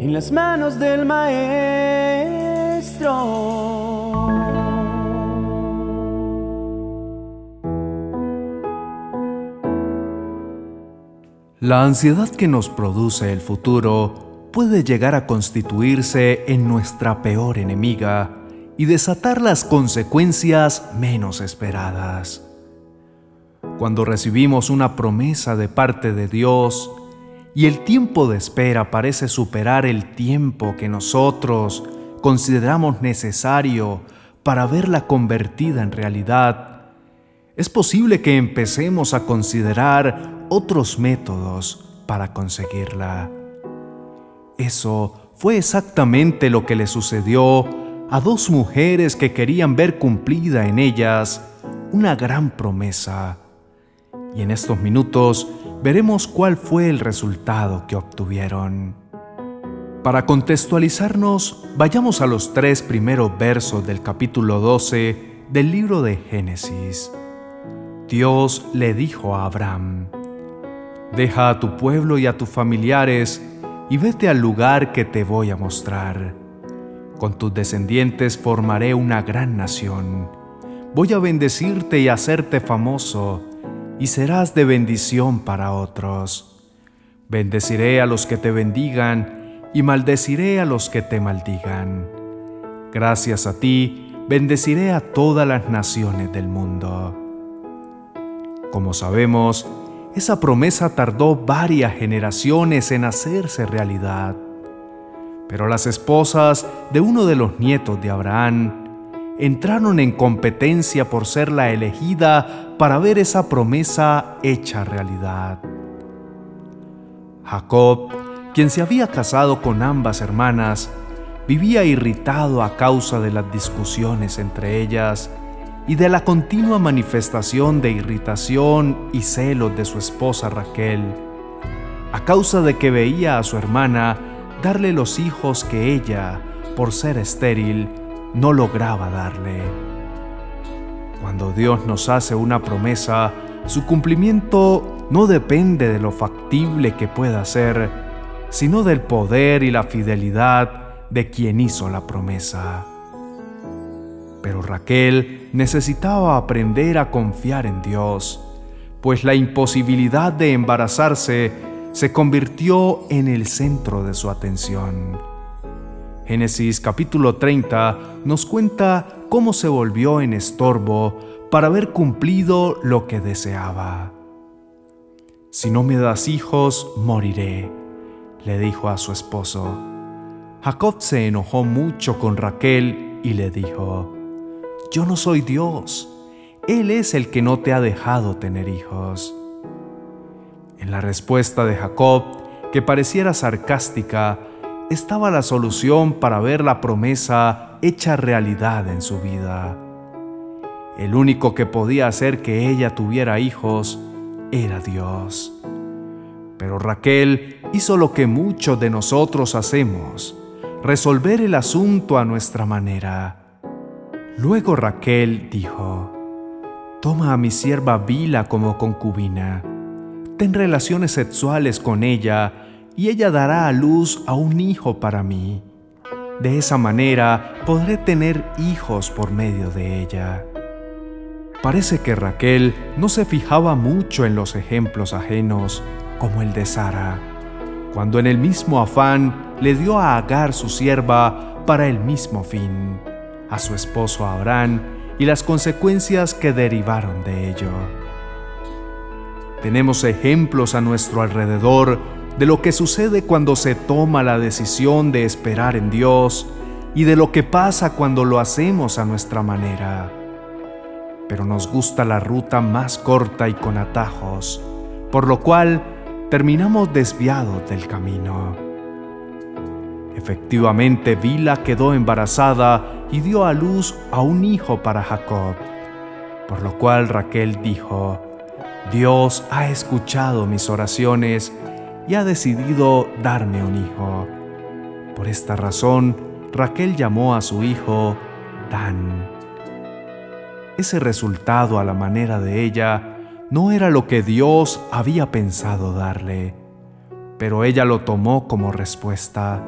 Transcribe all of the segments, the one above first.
en las manos del Maestro. La ansiedad que nos produce el futuro puede llegar a constituirse en nuestra peor enemiga y desatar las consecuencias menos esperadas. Cuando recibimos una promesa de parte de Dios y el tiempo de espera parece superar el tiempo que nosotros consideramos necesario para verla convertida en realidad, es posible que empecemos a considerar otros métodos para conseguirla. Eso fue exactamente lo que le sucedió a dos mujeres que querían ver cumplida en ellas una gran promesa. Y en estos minutos veremos cuál fue el resultado que obtuvieron. Para contextualizarnos, vayamos a los tres primeros versos del capítulo 12 del libro de Génesis. Dios le dijo a Abraham, Deja a tu pueblo y a tus familiares y vete al lugar que te voy a mostrar. Con tus descendientes formaré una gran nación. Voy a bendecirte y hacerte famoso, y serás de bendición para otros. Bendeciré a los que te bendigan, y maldeciré a los que te maldigan. Gracias a ti, bendeciré a todas las naciones del mundo. Como sabemos, esa promesa tardó varias generaciones en hacerse realidad. Pero las esposas de uno de los nietos de Abraham entraron en competencia por ser la elegida para ver esa promesa hecha realidad. Jacob, quien se había casado con ambas hermanas, vivía irritado a causa de las discusiones entre ellas y de la continua manifestación de irritación y celos de su esposa Raquel, a causa de que veía a su hermana darle los hijos que ella, por ser estéril, no lograba darle. Cuando Dios nos hace una promesa, su cumplimiento no depende de lo factible que pueda ser, sino del poder y la fidelidad de quien hizo la promesa. Pero Raquel necesitaba aprender a confiar en Dios, pues la imposibilidad de embarazarse se convirtió en el centro de su atención. Génesis capítulo 30 nos cuenta cómo se volvió en estorbo para haber cumplido lo que deseaba. Si no me das hijos, moriré, le dijo a su esposo. Jacob se enojó mucho con Raquel y le dijo, Yo no soy Dios, Él es el que no te ha dejado tener hijos. En la respuesta de Jacob, que pareciera sarcástica, estaba la solución para ver la promesa hecha realidad en su vida. El único que podía hacer que ella tuviera hijos era Dios. Pero Raquel hizo lo que muchos de nosotros hacemos, resolver el asunto a nuestra manera. Luego Raquel dijo, Toma a mi sierva Vila como concubina ten relaciones sexuales con ella y ella dará a luz a un hijo para mí. De esa manera podré tener hijos por medio de ella. Parece que Raquel no se fijaba mucho en los ejemplos ajenos, como el de Sara, cuando en el mismo afán le dio a Agar su sierva para el mismo fin, a su esposo Abraham y las consecuencias que derivaron de ello. Tenemos ejemplos a nuestro alrededor de lo que sucede cuando se toma la decisión de esperar en Dios y de lo que pasa cuando lo hacemos a nuestra manera. Pero nos gusta la ruta más corta y con atajos, por lo cual terminamos desviados del camino. Efectivamente, Vila quedó embarazada y dio a luz a un hijo para Jacob, por lo cual Raquel dijo, Dios ha escuchado mis oraciones y ha decidido darme un hijo. Por esta razón, Raquel llamó a su hijo Dan. Ese resultado a la manera de ella no era lo que Dios había pensado darle, pero ella lo tomó como respuesta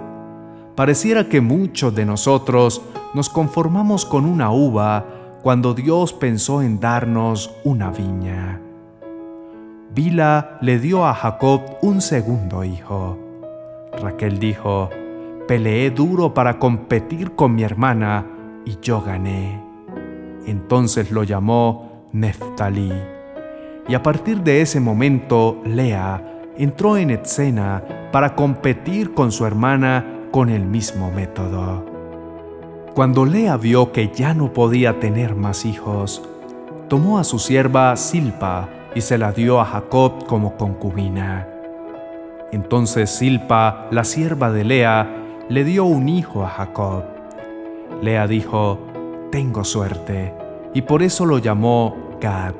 pareciera que muchos de nosotros nos conformamos con una uva cuando Dios pensó en darnos una viña. Bila le dio a Jacob un segundo hijo. Raquel dijo, peleé duro para competir con mi hermana y yo gané. Entonces lo llamó Neftalí. Y a partir de ese momento, Lea entró en escena para competir con su hermana con el mismo método. Cuando Lea vio que ya no podía tener más hijos, tomó a su sierva Silpa y se la dio a Jacob como concubina. Entonces Silpa, la sierva de Lea, le dio un hijo a Jacob. Lea dijo, Tengo suerte, y por eso lo llamó Gad.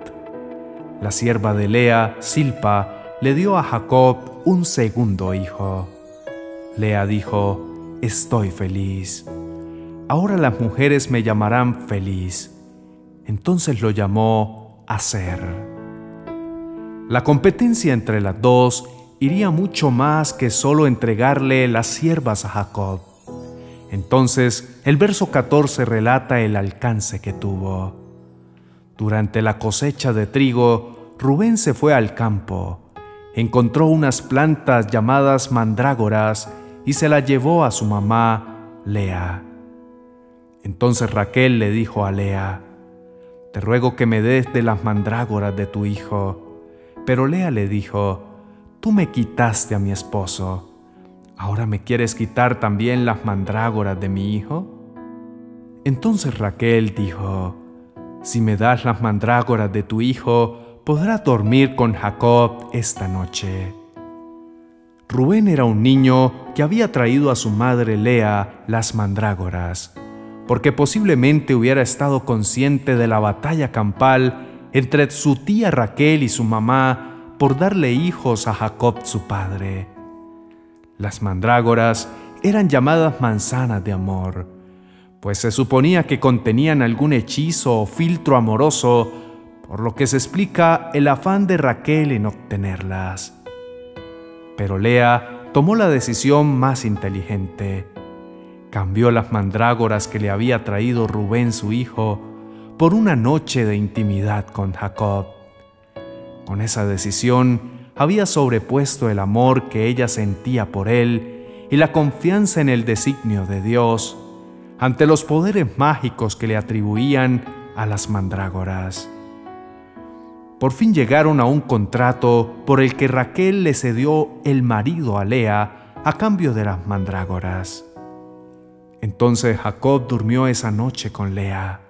La sierva de Lea, Silpa, le dio a Jacob un segundo hijo. Lea dijo, Estoy feliz. Ahora las mujeres me llamarán feliz. Entonces lo llamó Aser. La competencia entre las dos iría mucho más que solo entregarle las siervas a Jacob. Entonces el verso 14 relata el alcance que tuvo. Durante la cosecha de trigo, Rubén se fue al campo, encontró unas plantas llamadas mandrágoras y se las llevó a su mamá, Lea. Entonces Raquel le dijo a Lea, Te ruego que me des de las mandrágoras de tu hijo. Pero Lea le dijo, Tú me quitaste a mi esposo ¿Ahora me quieres quitar también las mandrágoras de mi hijo? Entonces Raquel dijo, Si me das las mandrágoras de tu hijo, podrás dormir con Jacob esta noche. Rubén era un niño que había traído a su madre Lea las mandrágoras, porque posiblemente hubiera estado consciente de la batalla campal entre su tía Raquel y su mamá por darle hijos a Jacob su padre. Las mandrágoras eran llamadas manzanas de amor, pues se suponía que contenían algún hechizo o filtro amoroso, por lo que se explica el afán de Raquel en obtenerlas. Pero Lea tomó la decisión más inteligente. Cambió las mandrágoras que le había traído Rubén su hijo por una noche de intimidad con Jacob. Con esa decisión, había sobrepuesto el amor que ella sentía por él y la confianza en el designio de Dios ante los poderes mágicos que le atribuían a las mandrágoras. Por fin llegaron a un contrato por el que Raquel le cedió el marido a Lea a cambio de las mandrágoras. Entonces Jacob durmió esa noche con Lea.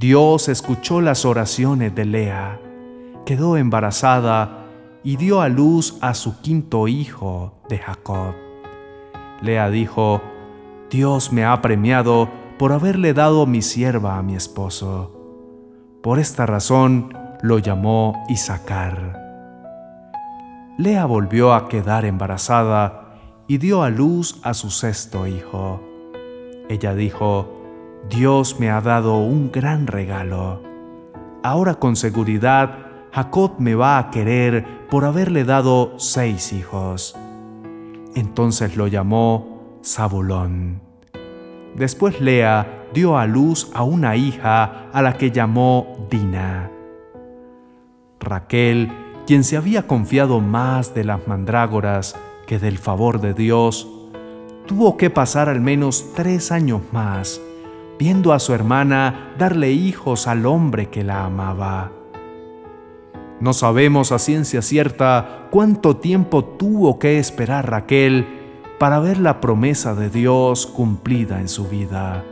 Dios escuchó las oraciones de Lea, quedó embarazada y dio a luz a su quinto hijo de Jacob. Lea dijo, Dios me ha premiado por haberle dado mi sierva a mi esposo. Por esta razón lo llamó Isaacar. Lea volvió a quedar embarazada y dio a luz a su sexto hijo. Ella dijo, Dios me ha dado un gran regalo. Ahora con seguridad Jacob me va a querer por haberle dado seis hijos. Entonces lo llamó Zabulón. Después Lea dio a luz a una hija a la que llamó Dina. Raquel, quien se había confiado más de las mandrágoras que del favor de Dios, tuvo que pasar al menos tres años más viendo a su hermana darle hijos al hombre que la amaba. No sabemos a ciencia cierta cuánto tiempo tuvo que esperar Raquel para ver la promesa de Dios cumplida en su vida.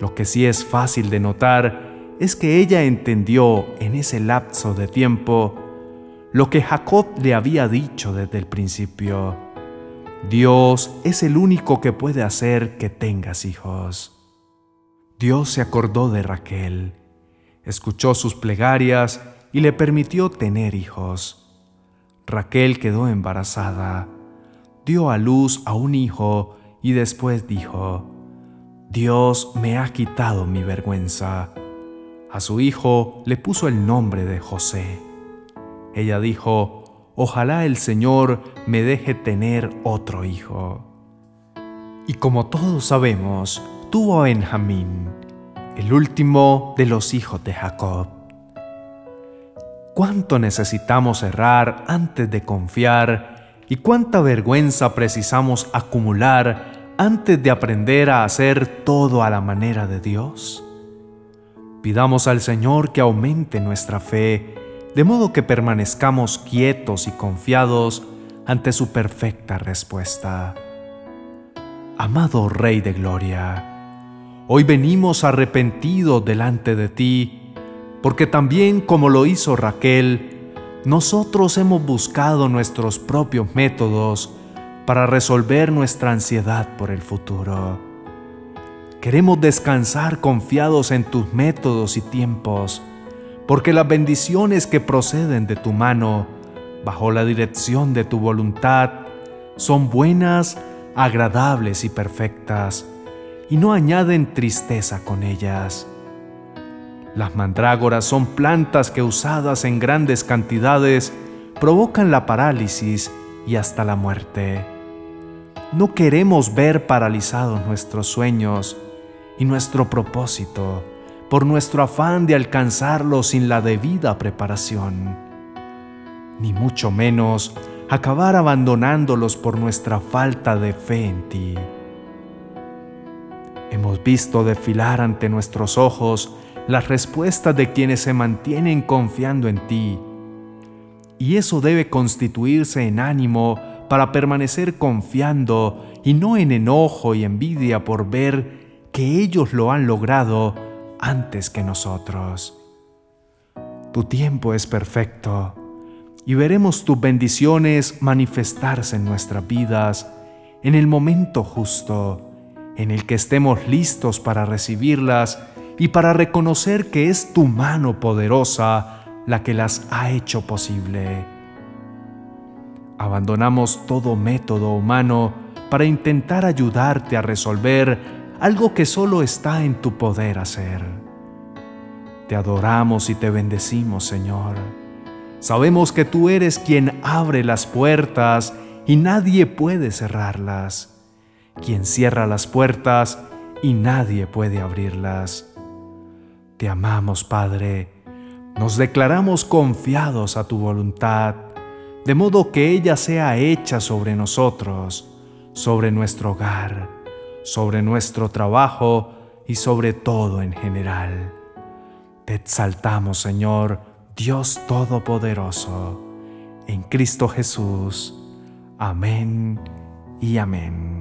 Lo que sí es fácil de notar es que ella entendió en ese lapso de tiempo lo que Jacob le había dicho desde el principio. Dios es el único que puede hacer que tengas hijos. Dios se acordó de Raquel, escuchó sus plegarias y le permitió tener hijos. Raquel quedó embarazada, dio a luz a un hijo y después dijo, Dios me ha quitado mi vergüenza. A su hijo le puso el nombre de José. Ella dijo, Ojalá el Señor me deje tener otro hijo. Y como todos sabemos, tuvo Benjamín, el último de los hijos de Jacob. ¿Cuánto necesitamos errar antes de confiar y cuánta vergüenza precisamos acumular antes de aprender a hacer todo a la manera de Dios? Pidamos al Señor que aumente nuestra fe, de modo que permanezcamos quietos y confiados ante su perfecta respuesta. Amado Rey de Gloria, hoy venimos arrepentidos delante de ti, porque también como lo hizo Raquel, nosotros hemos buscado nuestros propios métodos para resolver nuestra ansiedad por el futuro. Queremos descansar confiados en tus métodos y tiempos, porque las bendiciones que proceden de tu mano, bajo la dirección de tu voluntad, son buenas, agradables y perfectas, y no añaden tristeza con ellas. Las mandrágoras son plantas que usadas en grandes cantidades provocan la parálisis y hasta la muerte. No queremos ver paralizados nuestros sueños, y nuestro propósito por nuestro afán de alcanzarlo sin la debida preparación, ni mucho menos acabar abandonándolos por nuestra falta de fe en ti. Hemos visto desfilar ante nuestros ojos las respuestas de quienes se mantienen confiando en ti, y eso debe constituirse en ánimo para permanecer confiando y no en enojo y envidia por ver que ellos lo han logrado antes que nosotros. Tu tiempo es perfecto y veremos tus bendiciones manifestarse en nuestras vidas en el momento justo, en el que estemos listos para recibirlas y para reconocer que es tu mano poderosa la que las ha hecho posible. Abandonamos todo método humano para intentar ayudarte a resolver algo que solo está en tu poder hacer. Te adoramos y te bendecimos, Señor. Sabemos que tú eres quien abre las puertas y nadie puede cerrarlas, quien cierra las puertas y nadie puede abrirlas. Te amamos, Padre. Nos declaramos confiados a tu voluntad, de modo que ella sea hecha sobre nosotros, sobre nuestro hogar sobre nuestro trabajo y sobre todo en general. Te exaltamos, Señor, Dios Todopoderoso, en Cristo Jesús. Amén y amén.